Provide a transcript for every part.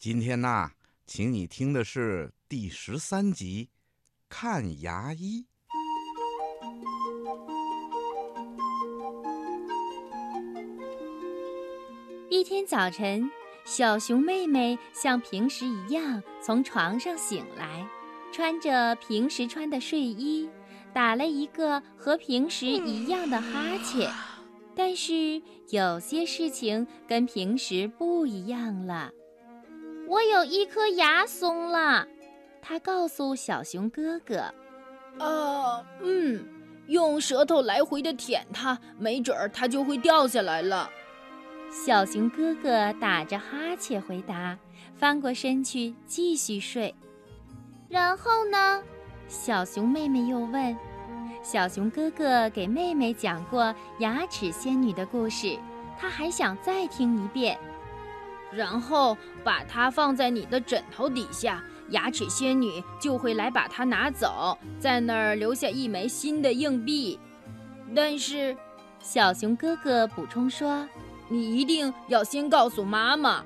今天呐，请你听的是第十三集《看牙医》。一天早晨，小熊妹妹像平时一样从床上醒来，穿着平时穿的睡衣，打了一个和平时一样的哈欠。但是有些事情跟平时不一样了。我有一颗牙松了，他告诉小熊哥哥。啊，嗯，用舌头来回的舔它，没准儿它就会掉下来了。小熊哥哥打着哈欠回答，翻过身去继续睡。然后呢？小熊妹妹又问。小熊哥哥给妹妹讲过牙齿仙女的故事，他还想再听一遍。然后把它放在你的枕头底下，牙齿仙女就会来把它拿走，在那儿留下一枚新的硬币。但是，小熊哥哥补充说：“你一定要先告诉妈妈。”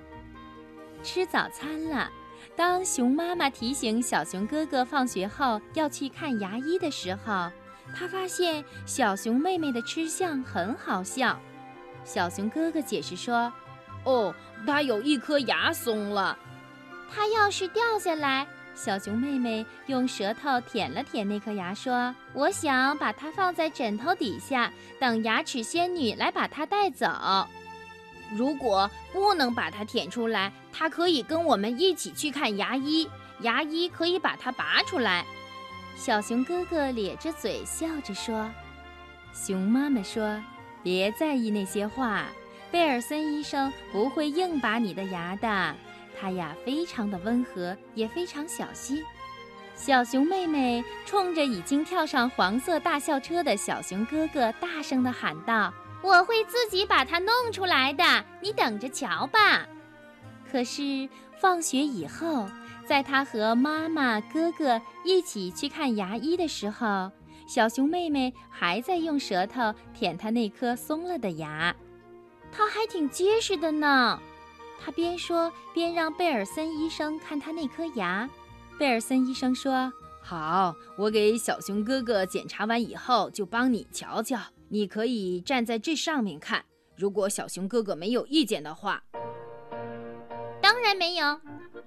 吃早餐了。当熊妈妈提醒小熊哥哥放学后要去看牙医的时候。他发现小熊妹妹的吃相很好笑，小熊哥哥解释说：“哦，它有一颗牙松了。它要是掉下来，小熊妹妹用舌头舔了舔那颗牙，说：‘我想把它放在枕头底下，等牙齿仙女来把它带走。如果不能把它舔出来，它可以跟我们一起去看牙医，牙医可以把它拔出来。’”小熊哥哥咧着嘴笑着说：“熊妈妈说，别在意那些话。贝尔森医生不会硬拔你的牙的，他呀非常的温和，也非常小心。”小熊妹妹冲着已经跳上黄色大校车的小熊哥哥大声地喊道：“我会自己把它弄出来的，你等着瞧吧！”可是放学以后。在他和妈妈、哥哥一起去看牙医的时候，小熊妹妹还在用舌头舔他那颗松了的牙，它还挺结实的呢。他边说边让贝尔森医生看他那颗牙。贝尔森医生说：“好，我给小熊哥哥检查完以后就帮你瞧瞧。你可以站在这上面看，如果小熊哥哥没有意见的话。”当然没有。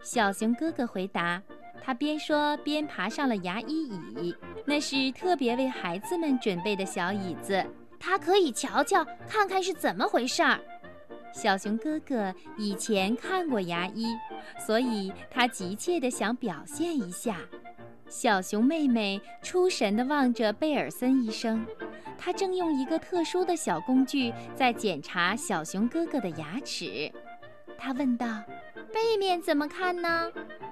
小熊哥哥回答，他边说边爬上了牙医椅，那是特别为孩子们准备的小椅子，他可以瞧瞧看看是怎么回事儿。小熊哥哥以前看过牙医，所以他急切地想表现一下。小熊妹妹出神地望着贝尔森医生，他正用一个特殊的小工具在检查小熊哥哥的牙齿。他问道。背面怎么看呢？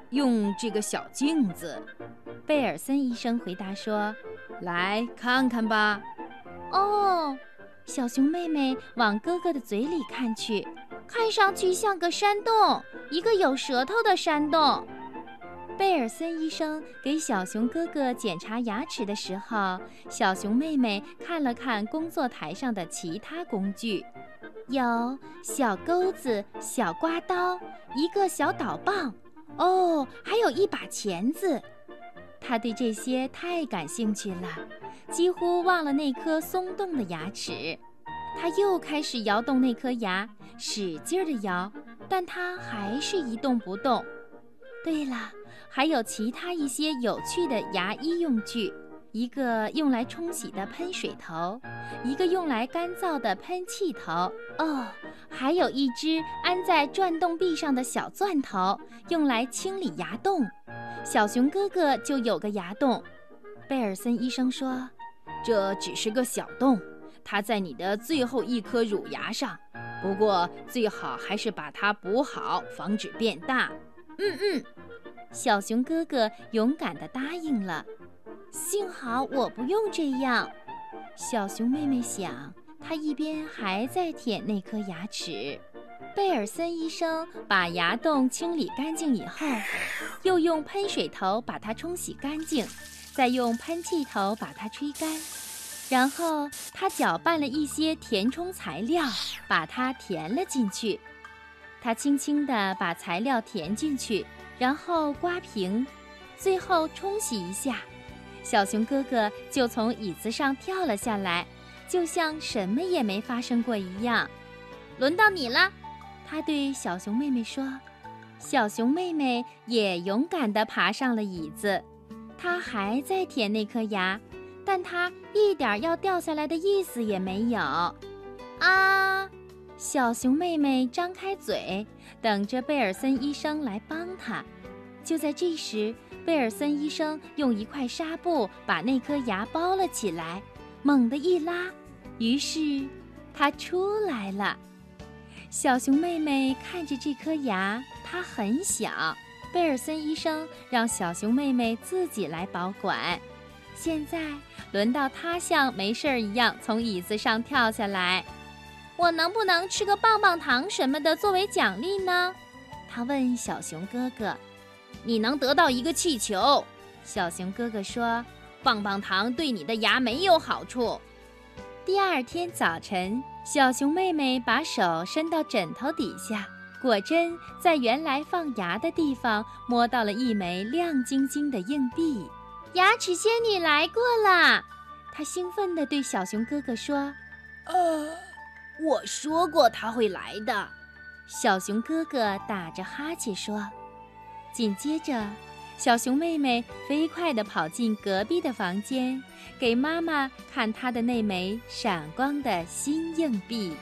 用这个小镜子。贝尔森医生回答说：“来看看吧。”哦，小熊妹妹往哥哥的嘴里看去，看上去像个山洞，一个有舌头的山洞。贝尔森医生给小熊哥哥检查牙齿的时候，小熊妹妹看了看工作台上的其他工具。有小钩子、小刮刀、一个小导棒，哦，还有一把钳子。他对这些太感兴趣了，几乎忘了那颗松动的牙齿。他又开始摇动那颗牙，使劲儿地摇，但它还是一动不动。对了，还有其他一些有趣的牙医用具。一个用来冲洗的喷水头，一个用来干燥的喷气头，哦，还有一只安在转动臂上的小钻头，用来清理牙洞。小熊哥哥就有个牙洞。贝尔森医生说：“这只是个小洞，它在你的最后一颗乳牙上。不过最好还是把它补好，防止变大。”嗯嗯，小熊哥哥勇敢地答应了。幸好我不用这样，小熊妹妹想。她一边还在舔那颗牙齿。贝尔森医生把牙洞清理干净以后，又用喷水头把它冲洗干净，再用喷气头把它吹干，然后他搅拌了一些填充材料，把它填了进去。他轻轻地把材料填进去，然后刮平，最后冲洗一下，小熊哥哥就从椅子上跳了下来，就像什么也没发生过一样。轮到你了，他对小熊妹妹说。小熊妹妹也勇敢地爬上了椅子，它还在舔那颗牙，但它一点要掉下来的意思也没有。啊！小熊妹妹张开嘴，等着贝尔森医生来帮她。就在这时，贝尔森医生用一块纱布把那颗牙包了起来，猛地一拉，于是它出来了。小熊妹妹看着这颗牙，它很小。贝尔森医生让小熊妹妹自己来保管。现在轮到她像没事儿一样从椅子上跳下来。我能不能吃个棒棒糖什么的作为奖励呢？他问小熊哥哥。你能得到一个气球。小熊哥哥说：“棒棒糖对你的牙没有好处。”第二天早晨，小熊妹妹把手伸到枕头底下，果真在原来放牙的地方摸到了一枚亮晶晶的硬币。牙齿仙女来过了，她兴奋地对小熊哥哥说：“呃。”我说过他会来的，小熊哥哥打着哈欠说。紧接着，小熊妹妹飞快地跑进隔壁的房间，给妈妈看她的那枚闪光的新硬币。